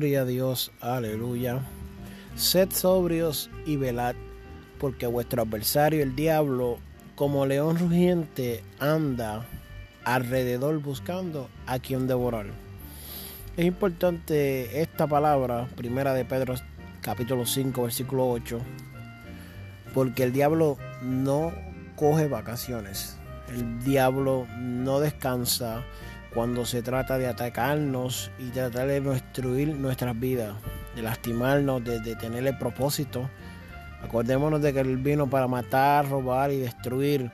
Gloria a Dios, aleluya. Sed sobrios y velad, porque vuestro adversario el diablo, como león rugiente, anda alrededor buscando a quien devorar. Es importante esta palabra, primera de Pedro capítulo 5, versículo 8, porque el diablo no coge vacaciones. El diablo no descansa cuando se trata de atacarnos y tratar de destruir nuestras vidas, de lastimarnos, de, de tener el propósito. Acordémonos de que Él vino para matar, robar y destruir.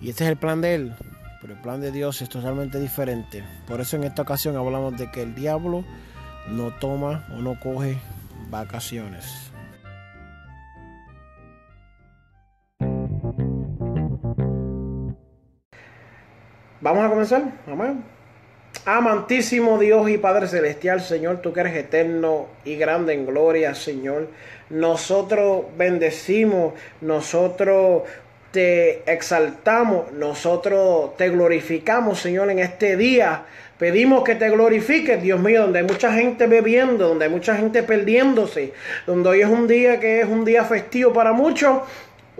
Y este es el plan de Él. Pero el plan de Dios es totalmente diferente. Por eso en esta ocasión hablamos de que el diablo no toma o no coge vacaciones. Vamos a comenzar. Amén. Amantísimo Dios y Padre Celestial, Señor, tú que eres eterno y grande en gloria, Señor. Nosotros bendecimos, nosotros te exaltamos, nosotros te glorificamos, Señor, en este día. Pedimos que te glorifiques, Dios mío, donde hay mucha gente bebiendo, donde hay mucha gente perdiéndose, donde hoy es un día que es un día festivo para muchos.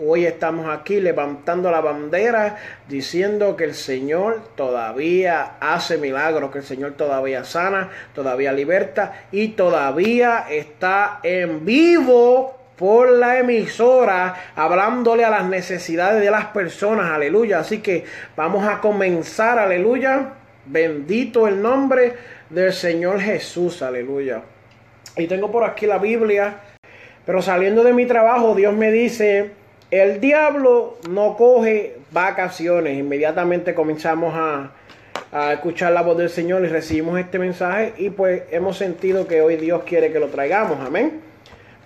Hoy estamos aquí levantando la bandera diciendo que el Señor todavía hace milagros, que el Señor todavía sana, todavía liberta y todavía está en vivo por la emisora hablándole a las necesidades de las personas, aleluya. Así que vamos a comenzar, aleluya. Bendito el nombre del Señor Jesús, aleluya. Y tengo por aquí la Biblia, pero saliendo de mi trabajo, Dios me dice, el diablo no coge vacaciones. Inmediatamente comenzamos a, escuchar la voz del Señor y recibimos este mensaje y pues hemos sentido que hoy Dios quiere que lo traigamos. Amén.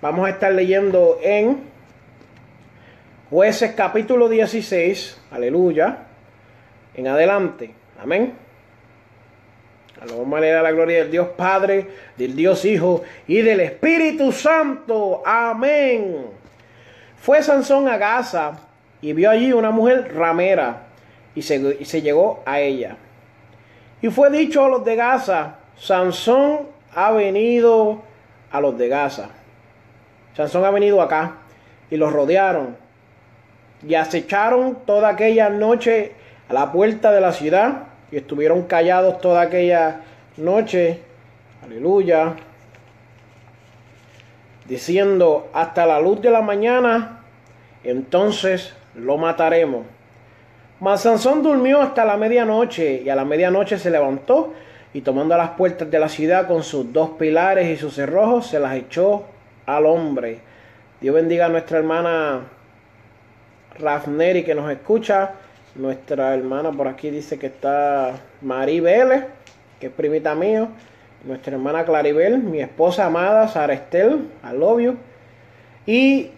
Vamos a estar leyendo en jueces capítulo 16. Aleluya. En adelante. Amén. A leer a la gloria del Dios Padre, del Dios Hijo y del Espíritu Santo. Amén. Fue Sansón a Gaza y vio allí una mujer ramera y se, y se, llegó a ella. Y fue dicho a los de Gaza, Sansón ha venido a los de Gaza. Sansón ha venido acá y los rodearon y acecharon toda aquella noche a la puerta de la ciudad y estuvieron callados toda aquella noche. Aleluya diciendo hasta la luz de la mañana, entonces lo mataremos. Mas durmió hasta la medianoche y a la medianoche se levantó y tomando las puertas de la ciudad con sus dos pilares y sus cerrojos se las echó al hombre. Dios bendiga a nuestra hermana Rafneri que nos escucha. Nuestra hermana por aquí dice que está Mari Vélez, que es primita mío nuestra hermana Claribel, mi esposa amada Sara Estel, al obvio. Y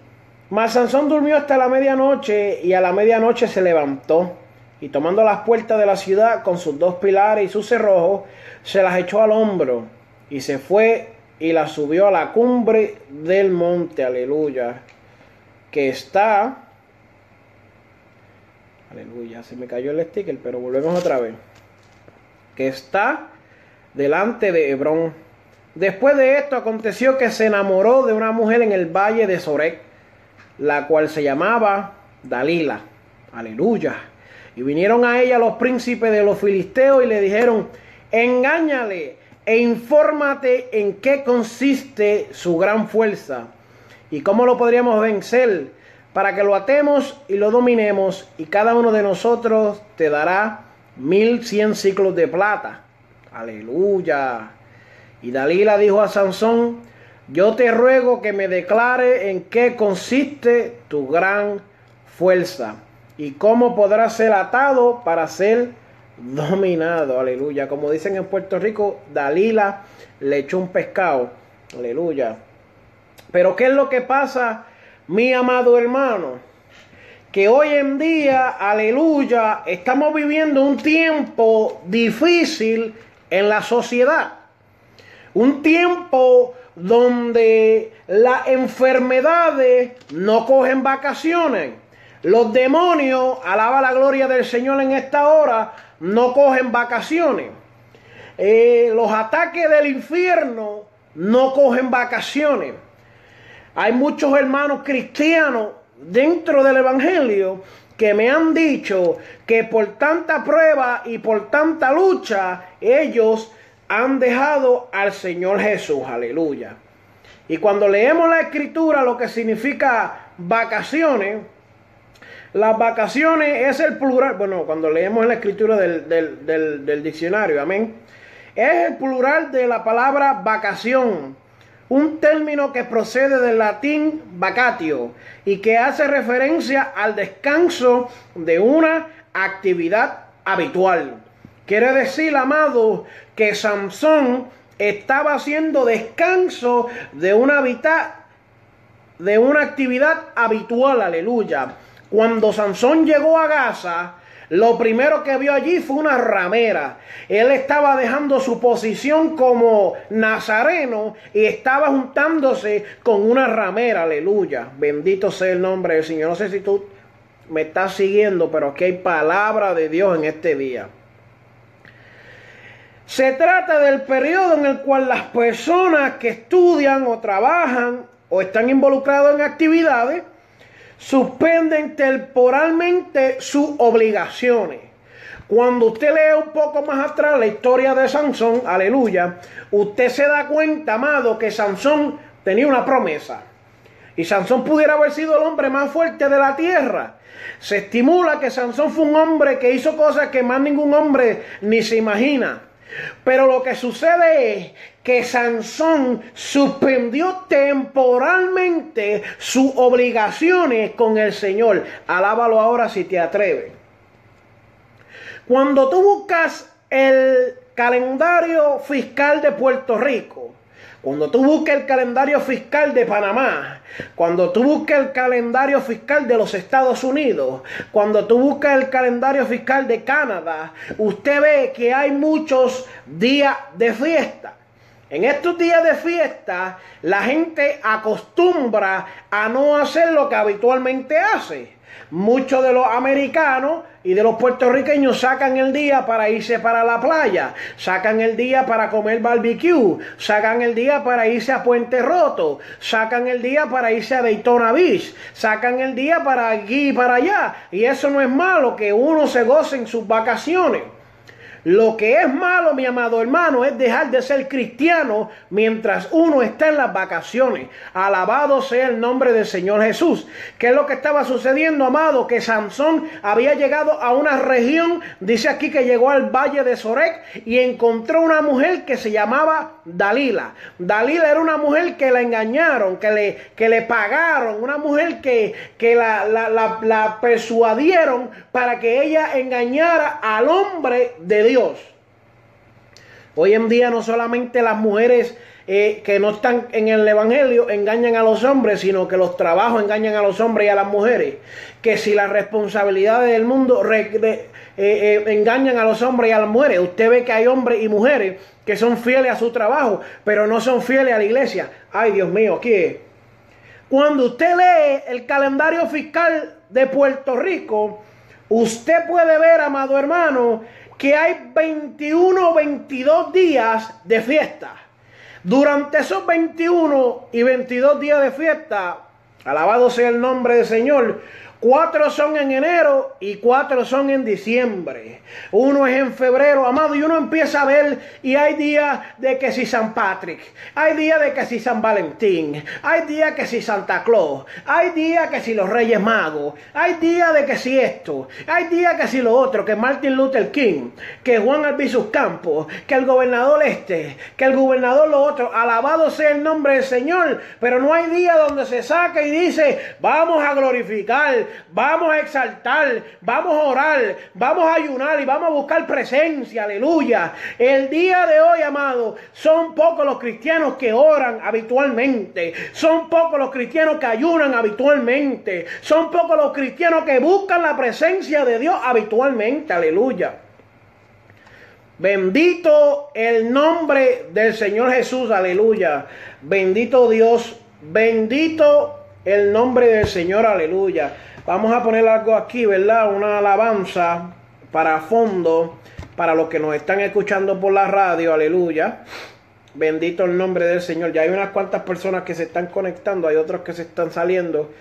mas Sansón durmió hasta la medianoche y a la medianoche se levantó y tomando las puertas de la ciudad con sus dos pilares y sus cerrojos, se las echó al hombro y se fue y las subió a la cumbre del monte, aleluya, que está, aleluya, se me cayó el sticker, pero volvemos otra vez, que está delante de Hebrón. Después de esto aconteció que se enamoró de una mujer en el valle de Sorek, la cual se llamaba Dalila. Aleluya. Y vinieron a ella los príncipes de los filisteos y le dijeron, engáñale e infórmate en qué consiste su gran fuerza y cómo lo podríamos vencer para que lo atemos y lo dominemos y cada uno de nosotros te dará mil cien ciclos de plata Aleluya. Y Dalila dijo a Sansón, yo te ruego que me declare en qué consiste tu gran fuerza y cómo podrás ser atado para ser dominado. Aleluya. Como dicen en Puerto Rico, Dalila le echó un pescado. Aleluya. Pero ¿qué es lo que pasa, mi amado hermano? Que hoy en día, aleluya, estamos viviendo un tiempo difícil en la sociedad. Un tiempo donde las enfermedades no cogen vacaciones. Los demonios, alaba la gloria del Señor en esta hora, no cogen vacaciones. Eh, los ataques del infierno no cogen vacaciones. Hay muchos hermanos cristianos dentro del Evangelio que me han dicho que por tanta prueba y por tanta lucha, ellos han dejado al Señor Jesús. Aleluya. Y cuando leemos la escritura, lo que significa vacaciones, las vacaciones es el plural, bueno, cuando leemos la escritura del, del diccionario, amén, es el plural de la palabra vacación, un término que procede del latín vacatio y que hace referencia al descanso de una actividad habitual. Quiere decir, amado, que Sansón estaba haciendo descanso de una, de una actividad habitual, aleluya. Cuando Sansón llegó a Gaza, lo primero que vio allí fue una ramera. Él estaba dejando su posición como nazareno y estaba juntándose con una ramera. Aleluya. Bendito sea el nombre del Señor. No sé si tú me estás siguiendo, pero aquí hay palabra de Dios en este día. Se trata del periodo en el cual las personas que estudian o trabajan o están involucrados en actividades suspenden temporalmente sus obligaciones. Cuando usted lee un poco más atrás la historia de Sansón, aleluya, usted se da cuenta, amado, que Sansón tenía una promesa. Y Sansón pudiera haber sido el hombre más fuerte de la tierra. Se estimula que Sansón fue un hombre que hizo cosas que más ningún hombre ni se imagina. Pero lo que sucede es que Sansón suspendió temporalmente sus obligaciones con el Señor. Alábalo ahora si te atreves. Cuando tú buscas el calendario fiscal de Puerto Rico, cuando tú busques el calendario fiscal de Panamá, cuando tú busques el calendario fiscal de los Estados Unidos, cuando tú busques el calendario fiscal de Canadá, usted ve que hay muchos días de fiesta. En estos días de fiesta, la gente acostumbra a no hacer lo que habitualmente hace. Muchos de los americanos y de los puertorriqueños sacan el día para irse para la playa, sacan el día para comer barbecue, sacan el día para irse a Puente Roto, sacan el día para irse a Daytona Beach, sacan el día para aquí y para allá. Y eso no es malo, que uno se goce en sus vacaciones. Lo que es malo, mi amado hermano, es dejar de ser cristiano mientras uno está en las vacaciones. Alabado sea el nombre del Señor Jesús. ¿Qué es lo que estaba sucediendo, amado? Que Sansón había llegado a una región, dice aquí que llegó al valle de Sorek y encontró una mujer que se llamaba Dalila. Dalila era una mujer que la engañaron, que le, que le pagaron, una mujer que, que la, la, la persuadieron para que ella engañara al hombre de Dios. Hoy en día no solamente las mujeres eh, que no están en el Evangelio engañan a los hombres, sino que los trabajos engañan a los hombres y a las mujeres. Que si las responsabilidades del mundo eh, eh, engañan a los hombres y a las mujeres, usted ve que hay hombres y mujeres que son fieles a su trabajo, pero no son fieles a la iglesia. Ay, Dios mío, ¿qué? Cuando usted lee el calendario fiscal de Puerto Rico, usted puede ver, amado hermano, que hay 21 o 22 días de fiesta. Durante esos 21 y 22 días de fiesta, alabado sea el nombre del Señor, Cuatro son en enero y cuatro son en diciembre. Uno es en febrero, amado, y uno empieza a ver y hay días de que si San Patrick, hay días de que si San Valentín, hay días que si Santa Claus, hay días que si los Reyes Magos, hay días de que si esto, hay días que si lo otro, que Martin Luther King, que Juan Albizus Campos, que el gobernador este, que el gobernador lo otro, alabado sea el nombre del Señor, pero no hay día donde se saca y dice, vamos a glorificar vamos a exaltar, vamos a orar, vamos a ayunar y vamos a buscar presencia, aleluya. El día de hoy, amado, son pocos los cristianos que oran habitualmente, son pocos los cristianos que ayunan habitualmente, son pocos los cristianos que buscan la presencia de Dios habitualmente, aleluya. Bendito el nombre del Señor Jesús, aleluya. Bendito Dios, bendito el nombre del Señor, aleluya. Vamos a poner algo aquí, ¿verdad? Una alabanza para fondo, para los que nos están escuchando por la radio, aleluya. Bendito el nombre del Señor. Ya hay unas cuantas personas que se están conectando, hay otros que se están saliendo,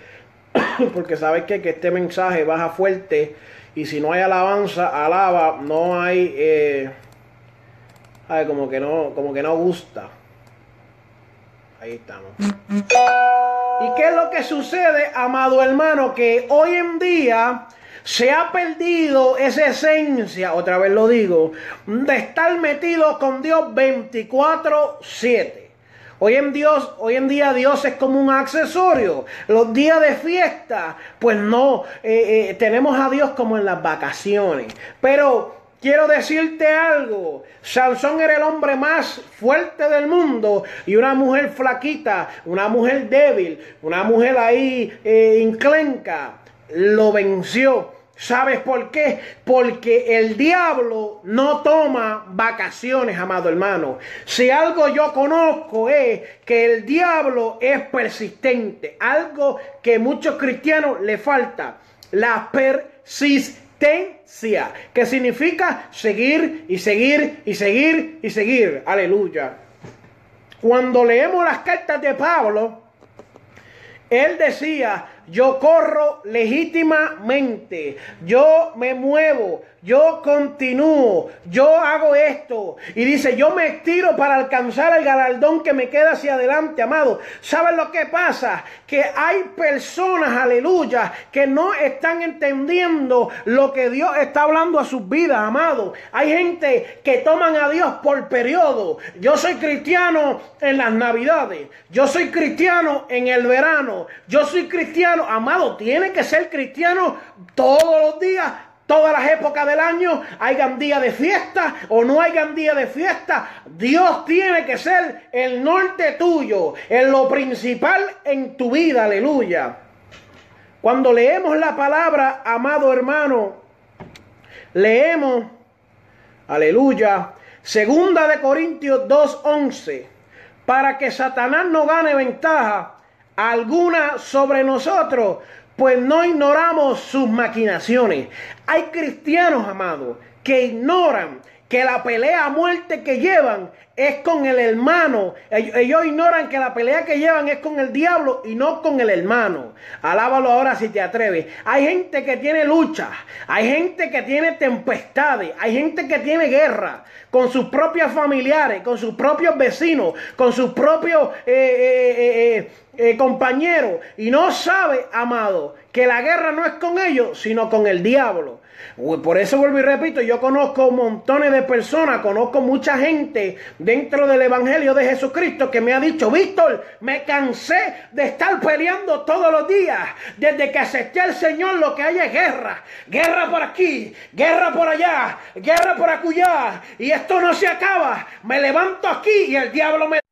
porque sabes que, este mensaje baja fuerte y si no hay alabanza, alaba, no hay... Eh, Ay, como que no, como que no gusta. Ahí estamos. ¿Y qué es lo que sucede, amado hermano? Que hoy en día se ha perdido esa esencia, otra vez lo digo, de estar metido con Dios 24/7. Hoy en hoy en día Dios es como un accesorio. Los días de fiesta, pues no, eh, eh, tenemos a Dios como en las vacaciones. Pero Quiero decirte algo, Sansón era el hombre más fuerte del mundo y una mujer flaquita, una mujer débil, una mujer ahí eh, inclenca, lo venció. ¿Sabes por qué? Porque el diablo no toma vacaciones, amado hermano. Si algo yo conozco es que el diablo es persistente, algo que muchos cristianos le falta, la persistencia que significa seguir y seguir y seguir y seguir. Aleluya. Cuando leemos las cartas de Pablo, él decía, yo corro legítimamente, yo me muevo, yo continúo, yo hago esto. Y dice, yo me estiro para alcanzar el galardón que me queda hacia adelante, amado. ¿Saben lo que pasa? Que hay personas, aleluya, que no están entendiendo lo que Dios está hablando a sus vidas, amado. Hay gente que toman a Dios por periodo. Yo soy cristiano en las navidades, yo soy cristiano en el verano, yo soy cristiano, amado, tiene que ser cristiano todos los días todas las épocas del año, hayan día de fiesta o no hayan día de fiesta, Dios tiene que ser el norte tuyo, en lo principal en tu vida, aleluya. Cuando leemos la palabra, amado hermano, leemos, aleluya, segunda de Corintios 2.11, para que Satanás no gane ventaja alguna sobre nosotros, pues no ignoramos sus maquinaciones. Hay cristianos, amados, que ignoran que la pelea a muerte que llevan es con el hermano. Ellos ignoran que la pelea que llevan es con el diablo y no con el hermano. Alábalo ahora si te atreves. Hay gente que tiene lucha, hay gente que tiene tempestades, hay gente que tiene guerra con sus propios familiares, con sus propios vecinos, con sus propios eh, eh, eh, compañeros y no sabe, amado, que la guerra no es con ellos, sino con el diablo. Por eso vuelvo y repito, yo conozco montones de personas, conozco mucha gente dentro del Evangelio de Jesucristo que me ha dicho, Víctor, me cansé de estar peleando todos los días. Desde que acepté al Señor lo que hay es guerra. Guerra por aquí, guerra por allá, guerra por acullá. Y esto no se acaba. Me levanto aquí y el diablo me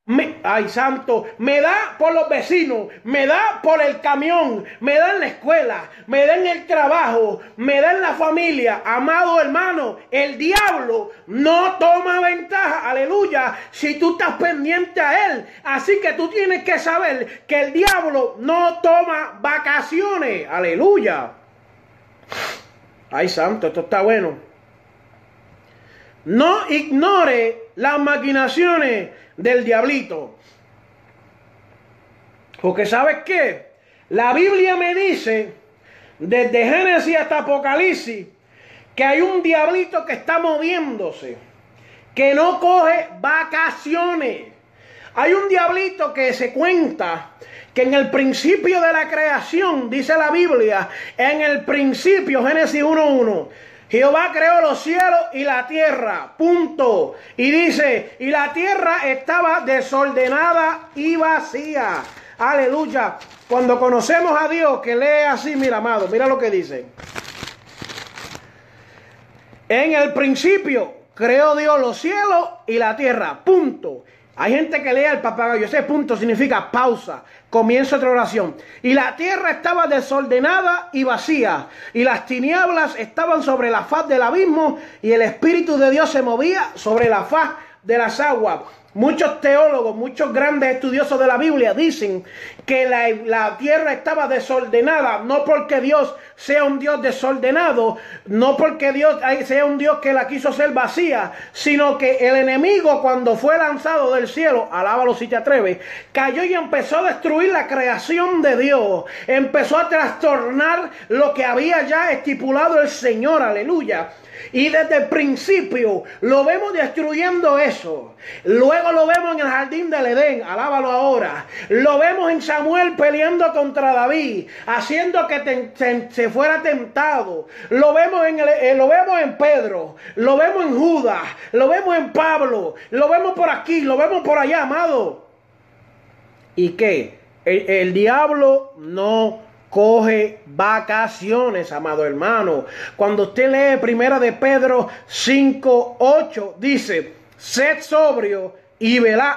ay, santo, me da por los vecinos, me da por el camión, me da en la escuela, me da en el trabajo, me da en la familia. Amado hermano, el diablo no toma ventaja, aleluya, si tú estás pendiente a él. Así que tú tienes que saber que el diablo no toma vacaciones, aleluya. Ay, santo, esto está bueno. No ignore las maquinaciones del diablito. Porque sabes qué? La Biblia me dice, desde Génesis hasta Apocalipsis, que hay un diablito que está moviéndose, que no coge vacaciones. Hay un diablito que se cuenta que en el principio de la creación, dice la Biblia, en el principio, Génesis 1.1, Jehová creó los cielos y la tierra. Punto. Y dice, y la tierra estaba desordenada y vacía. Aleluya. Cuando conocemos a Dios, que lee así, mira, amado, mira lo que dice. En el principio creó Dios los cielos y la tierra. Punto. Hay gente que lee el papagayo. Ese punto significa pausa. Comienza otra oración. Y la tierra estaba desordenada y vacía. Y las tinieblas estaban sobre la faz del abismo. Y el Espíritu de Dios se movía sobre la faz de las aguas. Muchos teólogos, muchos grandes estudiosos de la Biblia dicen que la, tierra estaba desordenada, no porque Dios sea un Dios desordenado, no porque Dios sea un Dios que la quiso ser vacía, sino que el enemigo cuando fue lanzado del cielo, alábalo si te atreves, cayó y empezó a destruir la creación de Dios, empezó a trastornar lo que había ya estipulado el Señor, aleluya. Y desde el principio lo vemos destruyendo eso. Luego lo vemos en el jardín del Edén, alábalo ahora. Lo vemos en Samuel peleando contra David, haciendo que se, fuera tentado. Lo vemos, en eh, lo vemos en Pedro, lo vemos en Judas, lo vemos en Pablo, lo vemos por aquí, lo vemos por allá, amado. ¿Y qué? el diablo no coge vacaciones, amado hermano. Cuando usted lee primera de Pedro 5, 8, dice, sed sobrio y velad,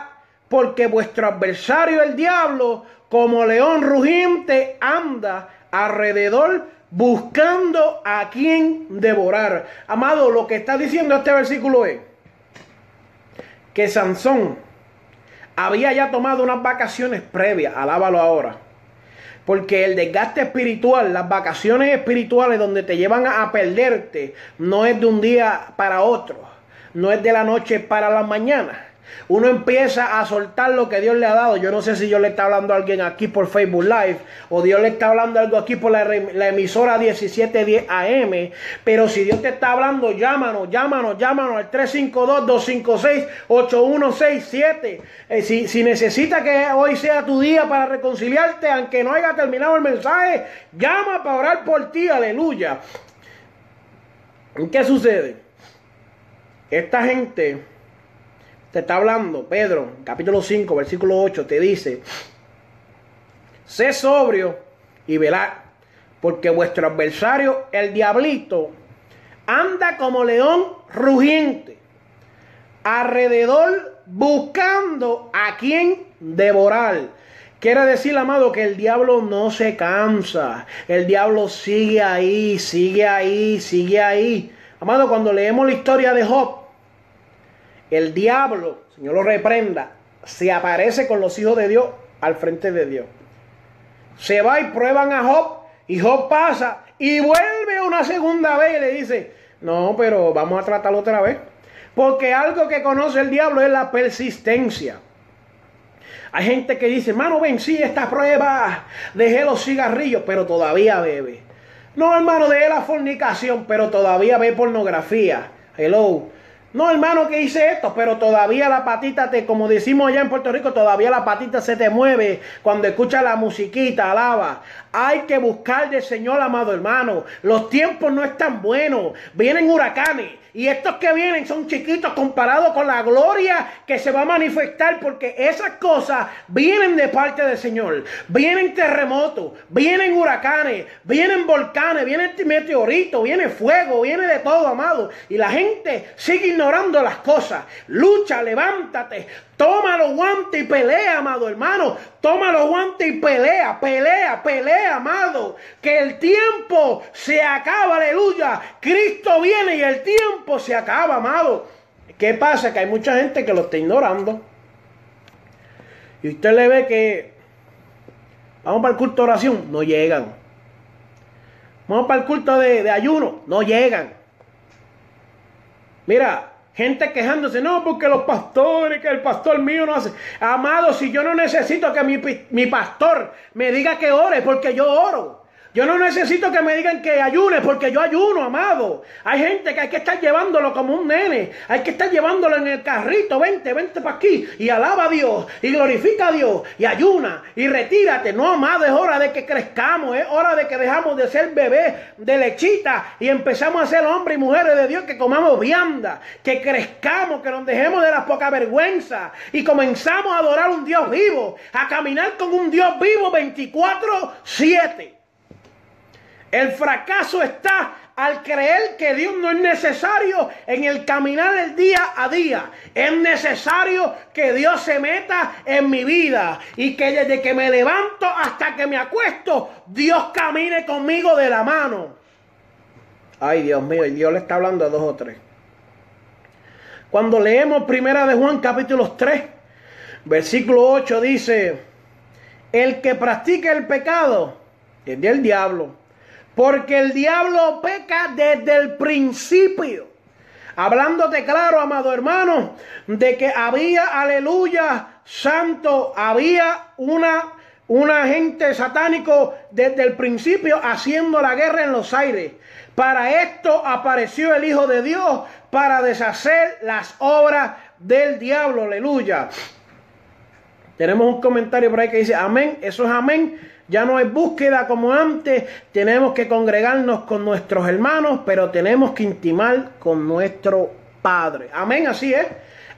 porque vuestro adversario el diablo, como león rugiente, anda alrededor buscando a quien devorar. Amado, lo que está diciendo este versículo es que Sansón había ya tomado unas vacaciones previas, alábalo ahora porque el desgaste espiritual, las vacaciones espirituales donde te llevan a perderte, no es de un día para otro, no es de la noche para la mañana. Uno empieza a soltar lo que Dios le ha dado. Yo no sé si Dios le está hablando a alguien aquí por Facebook Live o Dios le está hablando algo aquí por la, emisora 1710 AM. Pero si Dios te está hablando, llámanos, llámanos, llámanos al 352-256-8167. Eh, si, si necesita que hoy sea tu día para reconciliarte, aunque no haya terminado el mensaje, llama para orar por ti, aleluya. ¿Qué sucede? Esta gente te está hablando, Pedro, capítulo 5, versículo 8, te dice, sé sobrio y velad, porque vuestro adversario, el diablito, anda como león rugiente, alrededor buscando a quien devorar. Quiere decir, amado, que el diablo no se cansa. El diablo sigue ahí, sigue ahí, sigue ahí. Amado, cuando leemos la historia de Job, el diablo, Señor lo reprenda, se aparece con los hijos de Dios al frente de Dios. Se va y prueban a Job y Job pasa y vuelve una segunda vez y le dice, no, pero vamos a tratarlo otra vez. Porque algo que conoce el diablo es la persistencia. Hay gente que dice, hermano, vencí esta prueba, dejé los cigarrillos, pero todavía bebe. No, hermano, dejé la fornicación, pero todavía ve pornografía. Hello. No, hermano, que hice esto, pero todavía la patita te, como decimos allá en Puerto Rico, todavía la patita se te mueve cuando escucha la musiquita, alaba. Hay que buscar del Señor, amado hermano. Los tiempos no están buenos. Vienen huracanes. Y estos que vienen son chiquitos comparados con la gloria que se va a manifestar porque esas cosas vienen de parte del Señor. Vienen terremotos, vienen huracanes, vienen volcanes, vienen meteoritos, viene fuego, viene de todo, amado. Y la gente sigue ignorando las cosas. Lucha, levántate, Toma los guantes y pelea, amado hermano. Toma los guantes y pelea, pelea, pelea, amado. Que el tiempo se acaba, aleluya. Cristo viene y el tiempo se acaba, amado. ¿Qué pasa? Que hay mucha gente que lo está ignorando. Y usted le ve que vamos para el culto de oración, no llegan. Vamos para el culto de, de ayuno, no llegan. Mira, Gente quejándose, no, porque los pastores, que el pastor mío no hace. Amado, si yo no necesito que mi, mi pastor me diga que ore, porque yo oro. Yo no necesito que me digan que ayune porque yo ayuno, amado. Hay gente que hay que estar llevándolo como un nene. Hay que estar llevándolo en el carrito. Vente, vente para aquí. Y alaba a Dios. Y glorifica a Dios. Y ayuna. Y retírate. No, amado, es hora de que crezcamos. Es hora de que dejamos de ser bebés de lechita. Y empezamos a ser hombres y mujeres de Dios. Que comamos vianda. Que crezcamos. Que nos dejemos de la poca vergüenza. Y comenzamos a adorar a un Dios vivo. A caminar con un Dios vivo 24-7. El fracaso está al creer que Dios no es necesario en el caminar el día a día. Es necesario que Dios se meta en mi vida y que desde que me levanto hasta que me acuesto, Dios camine conmigo de la mano. Ay, Dios mío, y Dios le está hablando a dos o tres. Cuando leemos Primera de Juan capítulo 3, versículo 8 dice, el que practica el pecado es del diablo porque el diablo peca desde el principio. Hablándote claro, amado hermano, de que había, aleluya, santo, había una, un agente satánico desde el principio haciendo la guerra en los aires. Para esto apareció el Hijo de Dios, para deshacer las obras del diablo, aleluya. Tenemos un comentario por ahí que dice, amén, eso es amén ya no es búsqueda como antes. Tenemos que congregarnos con nuestros hermanos, pero tenemos que intimar con nuestro Padre. Amén, así es.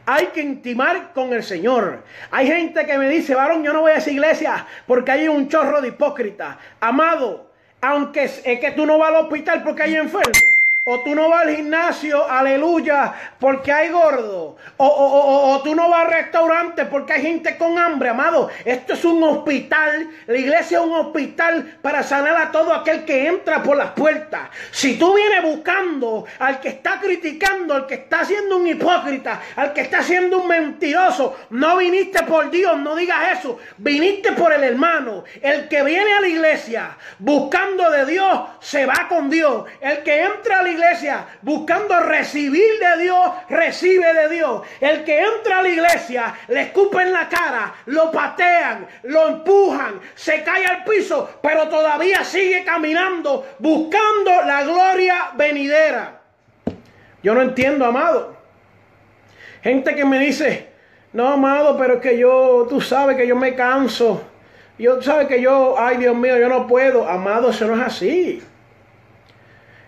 Hay que intimar con el Señor. Hay gente que me dice, varón, yo no voy a esa iglesia porque hay un chorro de hipócritas. Amado, aunque es que tú no vas al hospital porque hay enfermos. O tú no vas al gimnasio, aleluya, porque hay gordo. O, tú no vas al restaurante porque hay gente con hambre, amado. Esto es un hospital. La iglesia es un hospital para sanar a todo aquel que entra por las puertas. Si tú vienes buscando al que está criticando, al que está siendo un hipócrita, al que está siendo un mentiroso, no viniste por Dios, no digas eso. Viniste por el hermano. El que viene a la iglesia buscando de Dios, se va con Dios. El que entra a la iglesia buscando recibir de Dios, recibe de Dios. El que entra a la iglesia, le escupen la cara, lo patean, lo empujan, se cae al piso, pero todavía sigue caminando buscando la gloria venidera. Yo no entiendo, amado. Gente que me dice, no, amado, pero es que yo, tú sabes que yo me canso. Yo sabes que yo, ay Dios mío, yo no puedo. Amado, eso no es así.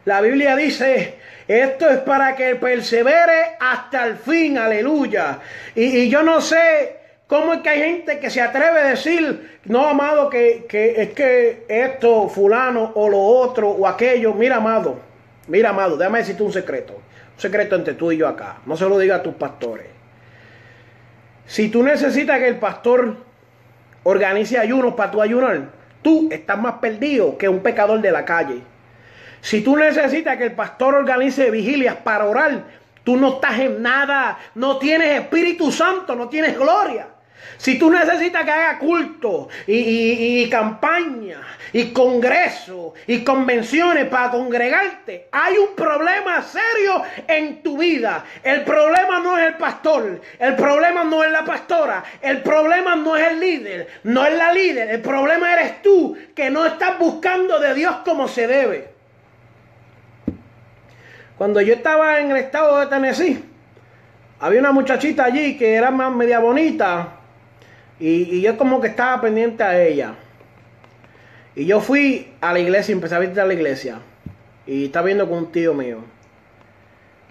La Biblia dice, esto es para que persevere hasta el fin, aleluya. Y, yo no sé cómo es que hay gente que se atreve a decir, no, amado, que, que es que esto, fulano, o lo otro, o aquello. Mira, amado, mira, amado, déjame decirte un secreto. Un secreto entre tú y yo acá. No se lo diga a tus pastores. Si tú necesitas que el pastor organice ayunos para tu ayunar, tú estás más perdido que un pecador de la calle. Si tú necesitas que el pastor organice vigilias para orar, tú no estás en nada, no tienes Espíritu Santo, no tienes gloria. Si tú necesitas que haga culto y, campaña y congreso y convenciones para congregarte, hay un problema serio en tu vida. El problema no es el pastor, el problema no es la pastora, el problema no es el líder, no es la líder, el problema eres tú que no estás buscando de Dios como se debe. Cuando yo estaba en el estado de Tennessee, había una muchachita allí que era más media bonita y, yo como que estaba pendiente a ella. Y yo fui a la iglesia empecé a visitar la iglesia. Y estaba viendo con un tío mío.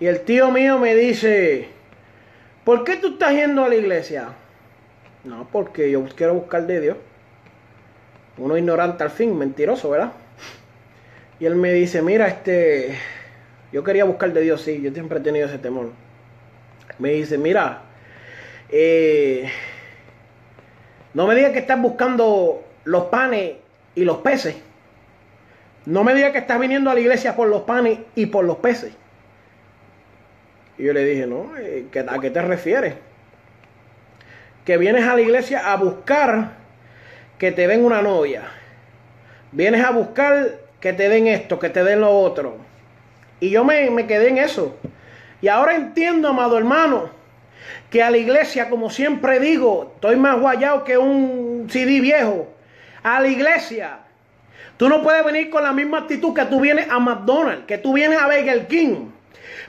Y el tío mío me dice, ¿por qué tú estás yendo a la iglesia? No, porque yo quiero buscar de Dios. Uno ignorante al fin, mentiroso, ¿verdad? Y él me dice, mira, este, yo quería buscar de Dios, sí, yo siempre he tenido ese temor. Me dice, mira, eh, no me digas que estás buscando los panes y los peces. No me digas que estás viniendo a la iglesia por los panes y por los peces. Y yo le dije, no, eh, ¿a qué te refieres? Que vienes a la iglesia a buscar que te den una novia. Vienes a buscar que te den esto, que te den lo otro. Y yo me, quedé en eso. Y ahora entiendo, amado hermano, que a la iglesia, como siempre digo, estoy más guayado que un CD viejo. A la iglesia Tú no puedes venir con la misma actitud que tú vienes a McDonald's, que tú vienes a Burger King.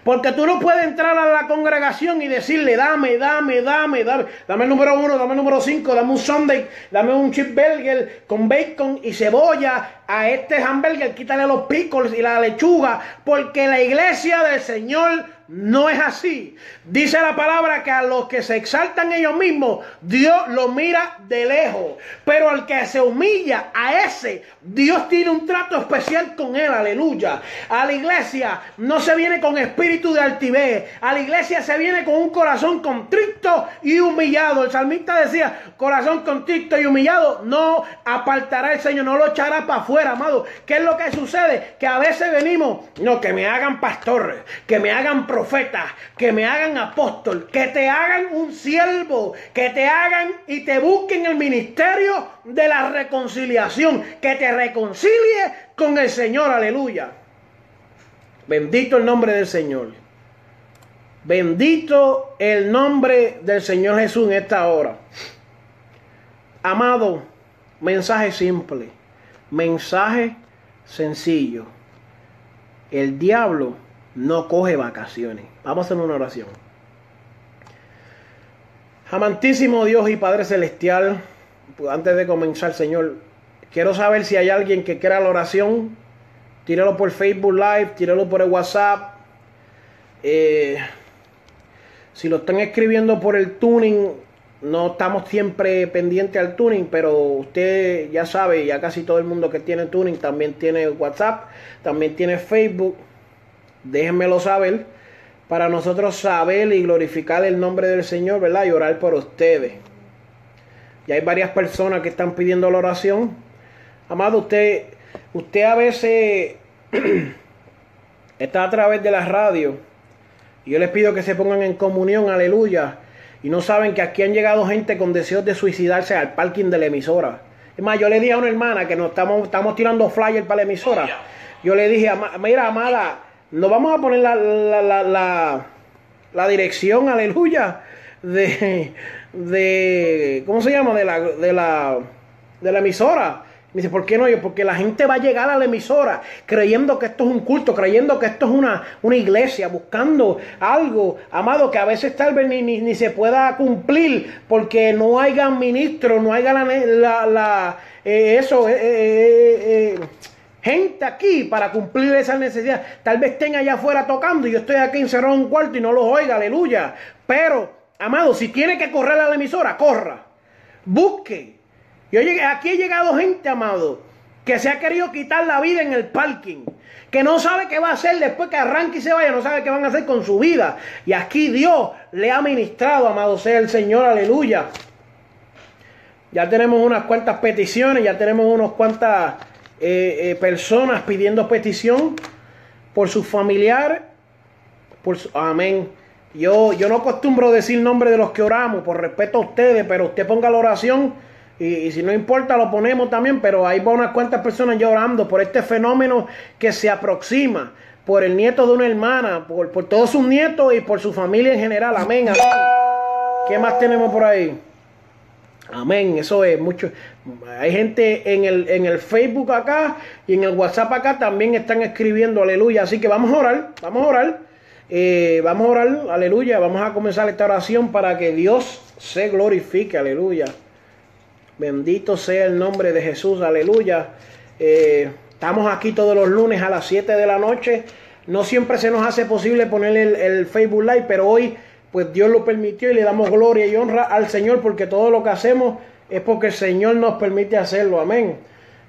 Porque tú no puedes entrar a la congregación y decirle, dame, dame, dame, dame, dame el número uno, dame el número cinco, dame un Sunday, dame un chip burger con bacon y cebolla. A este hamburger, quítale los pickles y la lechuga, porque la iglesia del Señor no es así. Dice la palabra que a los que se exaltan ellos mismos, Dios lo mira de lejos. Pero al que se humilla, a ese, Dios tiene un trato especial con él. Aleluya. A la iglesia no se viene con espíritu de altivez. A la iglesia se viene con un corazón contrito y humillado. El salmista decía, corazón contrito y humillado, no apartará el Señor, no lo echará para afuera, amado. ¿Qué es lo que sucede? Que a veces venimos, no, que me hagan pastor, que me hagan profeta, que me hagan apóstol, que te hagan un siervo, que te hagan y te busquen el ministerio de la reconciliación, que te reconcilie con el Señor, aleluya. Bendito el nombre del Señor. Bendito el nombre del Señor Jesús en esta hora. Amado, mensaje simple, mensaje sencillo. El diablo no coge vacaciones. Vamos a hacer una oración. Amantísimo Dios y Padre Celestial, antes de comenzar, Señor, quiero saber si hay alguien que quiera la oración. Tíralo por Facebook Live, tíralo por el WhatsApp. Eh, si lo están escribiendo por el tuning, no estamos siempre pendientes al tuning, pero usted ya sabe, ya casi todo el mundo que tiene tuning también tiene WhatsApp, también tiene Facebook déjenmelo saber para nosotros saber y glorificar el nombre del Señor, ¿verdad? Y orar por ustedes. Y hay varias personas que están pidiendo la oración. Amado, usted, usted a veces está a través de la radio. Y yo les pido que se pongan en comunión, aleluya. Y no saben que aquí han llegado gente con deseos de suicidarse al parking de la emisora. Es más, yo le dije a una hermana que nos estamos, estamos tirando flyer para la emisora. Yo le dije, mira, amada, no vamos a poner la, la, la, la, dirección, aleluya, de, de, ¿cómo se llama? De la, de la, de la emisora. Dice, ¿por qué no? Yo, porque la gente va a llegar a la emisora creyendo que esto es un culto, creyendo que esto es una, una iglesia, buscando algo, amado, que a veces tal vez ni, ni, se pueda cumplir porque no haya ministro, no haya la, la, eh, eso, eh, eh, eh gente aquí para cumplir esa necesidad. Tal vez estén allá afuera tocando y yo estoy aquí encerrado en un cuarto y no los oiga, aleluya. Pero, amado, si tiene que correr a la emisora, corra. Busque. Yo llegué, aquí he llegado gente, amado, que se ha querido quitar la vida en el parking. Que no sabe qué va a hacer después que arranque y se vaya, no sabe qué van a hacer con su vida. Y aquí Dios le ha ministrado, amado sea el Señor, aleluya. Ya tenemos unas cuantas peticiones, ya tenemos unos cuantas eh, eh, personas pidiendo petición por su familiar, por su, amén. Yo, yo no acostumbro decir nombre de los que oramos, por respeto a ustedes, pero usted ponga la oración y, si no importa lo ponemos también, pero hay unas cuantas personas ya orando por este fenómeno que se aproxima, por el nieto de una hermana, por, todos sus nietos y por su familia en general, amén. ¿Qué más tenemos por ahí? Amén, eso es mucho. Hay gente en el, en el Facebook acá y en el WhatsApp acá también están escribiendo aleluya. Así que vamos a orar, vamos a orar. Eh, vamos a orar, aleluya. Vamos a comenzar esta oración para que Dios se glorifique, aleluya. Bendito sea el nombre de Jesús, aleluya. Eh, estamos aquí todos los lunes a las 7 de la noche. No siempre se nos hace posible poner el, el Facebook Live, pero hoy pues Dios lo permitió y le damos gloria y honra al Señor porque todo lo que hacemos es porque el Señor nos permite hacerlo. Amén.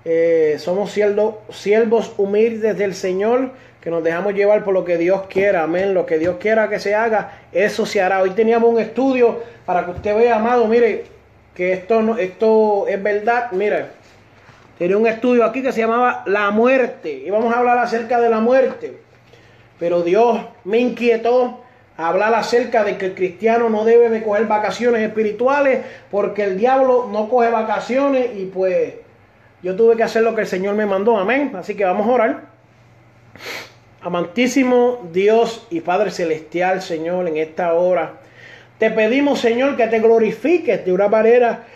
Eh, somos siervos, humildes del Señor que nos dejamos llevar por lo que Dios quiera. Amén. Lo que Dios quiera que se haga, eso se hará. Hoy teníamos un estudio para que usted vea, amado, mire, que esto, no, esto es verdad. Mire, tenía un estudio aquí que se llamaba La muerte. Y vamos a hablar acerca de la muerte. Pero Dios me inquietó hablar acerca de que el cristiano no debe de coger vacaciones espirituales porque el diablo no coge vacaciones y pues yo tuve que hacer lo que el Señor me mandó, amén. Así que vamos a orar. Amantísimo Dios y Padre Celestial, Señor, en esta hora, te pedimos, Señor, que te glorifiques de una manera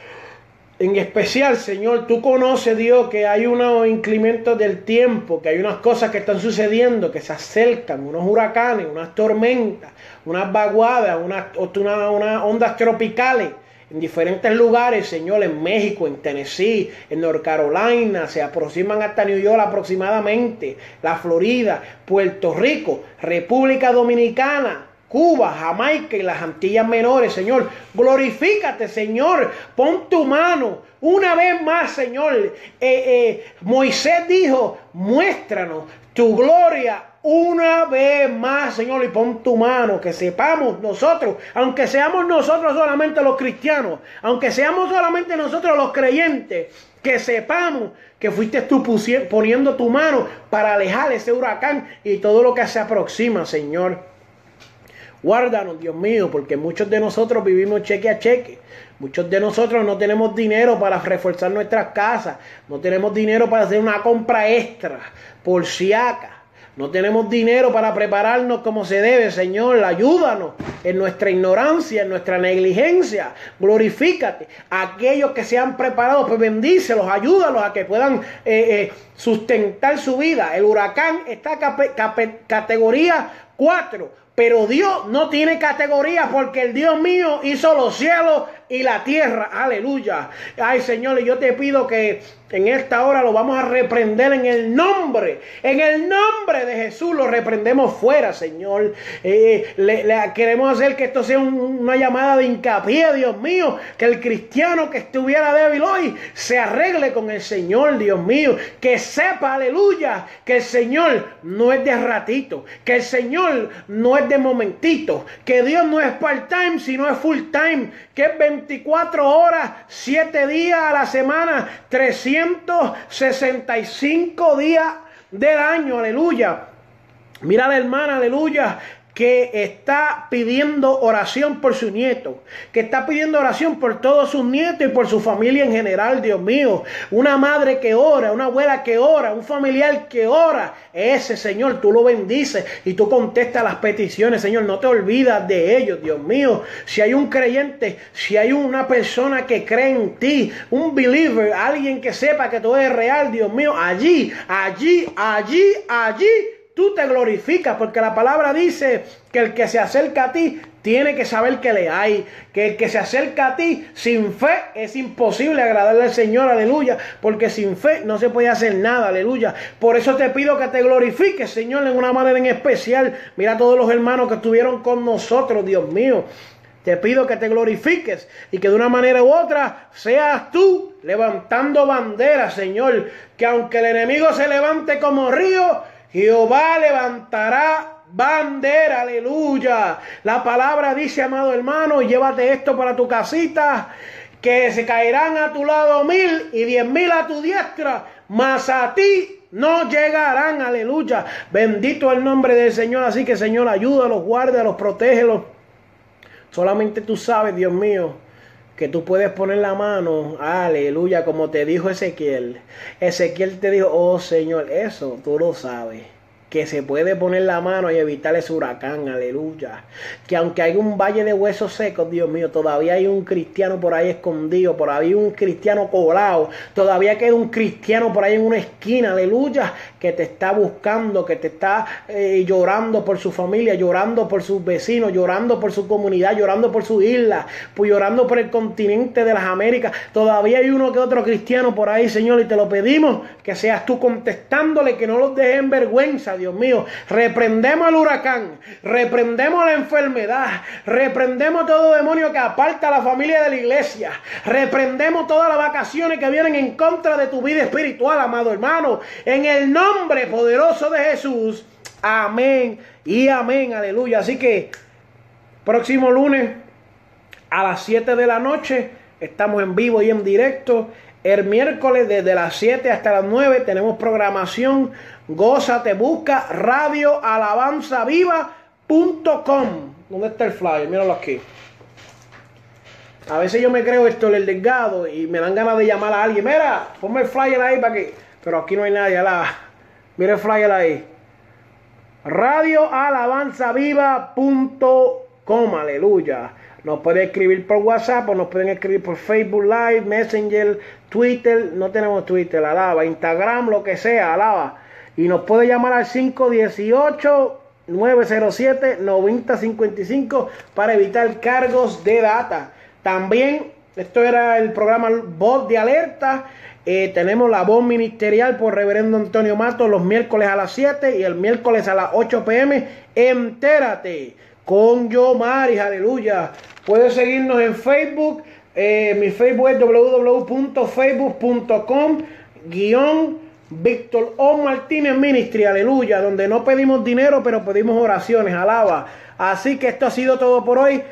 En especial, Señor, tú conoces, Dios, que hay unos inclementos del tiempo, que hay unas cosas que están sucediendo, que se acercan, unos huracanes, unas tormentas, unas vaguadas, unas, unas ondas tropicales en diferentes lugares, Señor, en México, en Tennessee, en North Carolina, se aproximan hasta New York aproximadamente, la Florida, Puerto Rico, República Dominicana, Cuba, Jamaica y las Antillas Menores, Señor. Glorifícate, Señor. Pon tu mano una vez más, Señor. Eh, eh, Moisés dijo, muéstranos tu gloria una vez más, Señor, y pon tu mano, que sepamos nosotros, aunque seamos nosotros solamente los cristianos, aunque seamos solamente nosotros los creyentes, que sepamos que fuiste tú poniendo tu mano para alejar ese huracán y todo lo que se aproxima, Señor. Guárdanos, Dios mío, porque muchos de nosotros vivimos cheque a cheque. Muchos de nosotros no tenemos dinero para reforzar nuestras casas. No tenemos dinero para hacer una compra extra por si acá. No tenemos dinero para prepararnos como se debe, Señor. Ayúdanos en nuestra ignorancia, en nuestra negligencia. Glorifícate. Aquellos que se han preparado, pues bendícelos, ayúdalos a que puedan eh, eh, sustentar su vida. El huracán está categoría 4 pero Dios no tiene categoría porque el Dios mío hizo los cielos y la tierra. Aleluya. Ay Señor, yo te pido que en esta hora lo vamos a reprender en el nombre, en el nombre de Jesús lo reprendemos fuera, Señor. Eh, le, queremos hacer que esto sea una llamada de hincapié, Dios mío, que el cristiano que estuviera débil hoy se arregle con el Señor, Dios mío, que sepa, aleluya, que el Señor no es de ratito, que el Señor no es de momentito, que Dios no es part-time, sino es full-time, que es 24 horas, 7 días a la semana, 365 días del año, aleluya. Mira la hermana, aleluya, que está pidiendo oración por su nieto, que está pidiendo oración por todos sus nietos y por su familia en general, Dios mío. Una madre que ora, una abuela que ora, un familiar que ora. Ese Señor, tú lo bendices y tú contestas las peticiones, Señor. No te olvidas de ellos, Dios mío. Si hay un creyente, si hay una persona que cree en ti, un believer, alguien que sepa que tú eres real, Dios mío, allí, allí, allí, allí tú te glorificas, porque la palabra dice que el que se acerca a ti tiene que saber que le hay, que el que se acerca a ti sin fe es imposible agradarle al Señor, aleluya, porque sin fe no se puede hacer nada, aleluya. Por eso te pido que te glorifiques, Señor, en una manera en especial. Mira a todos los hermanos que estuvieron con nosotros, Dios mío. Te pido que te glorifiques y que de una manera u otra seas tú levantando bandera, Señor. Que aunque el enemigo se levante como río, Jehová levantará bandera, aleluya. La palabra dice, amado hermano, llévate esto para tu casita, que se caerán a tu lado mil y diez mil a tu diestra, mas a ti no llegarán, aleluya. Bendito el nombre del Señor, así que Señor, ayúdalos, guárdalos, protégelos. Solamente tú sabes, Dios mío, que tú puedes poner la mano, aleluya, como te dijo Ezequiel. Ezequiel te dijo, oh Señor, eso tú lo sabes que se puede poner la mano y evitar ese huracán, aleluya. Que aunque hay un valle de huesos secos, Dios mío, todavía hay un cristiano por ahí escondido, por ahí un cristiano colado, todavía queda un cristiano por ahí en una esquina, aleluya, que te está buscando, que te está eh, llorando por su familia, llorando por sus vecinos, llorando por su comunidad, llorando por su isla, pues llorando por el continente de las Américas. Todavía hay uno que otro cristiano por ahí, Señor, y te lo pedimos que seas tú contestándole, que no los dejes en vergüenza, Dios Dios mío. Reprendemos el huracán, reprendemos la enfermedad, reprendemos todo demonio que aparta a la familia de la iglesia, reprendemos todas las vacaciones que vienen en contra de tu vida espiritual, amado hermano. En el nombre poderoso de Jesús. Amén y amén. Aleluya. Así que próximo lunes a las 7 de la noche estamos en vivo y en directo. El miércoles desde las 7 hasta las 9 tenemos programación te busca radioalabanzaviva.com. ¿Dónde está el flyer? Míralo aquí. A veces yo me creo esto el delgado y me dan ganas de llamar a alguien. Mira, ponme el flyer ahí para que. Pero aquí no hay nadie. La... Mira el flyer ahí. Radioalabanzaviva.com. Aleluya. Nos pueden escribir por WhatsApp o nos pueden escribir por Facebook Live, Messenger, Twitter. No tenemos Twitter, alaba. Instagram, lo que sea, alaba. Y nos puede llamar al 518 907-9055 para evitar cargos de data. También, esto era el programa Voz de Alerta. Eh, tenemos la voz ministerial por Reverendo Antonio Mato los miércoles a las 7 y el miércoles a las 8 pm. Entérate con Yo Mari, aleluya. Puedes seguirnos en Facebook. Eh, mi Facebook es www.facebook.com guion Víctor O. Martínez Ministry, aleluya, donde no pedimos dinero, pero pedimos oraciones, alaba. Así que esto ha sido todo por hoy.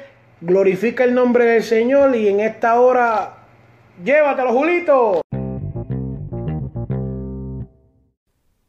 Glorifica el nombre del Señor y en esta hora, llévatelo, Julito.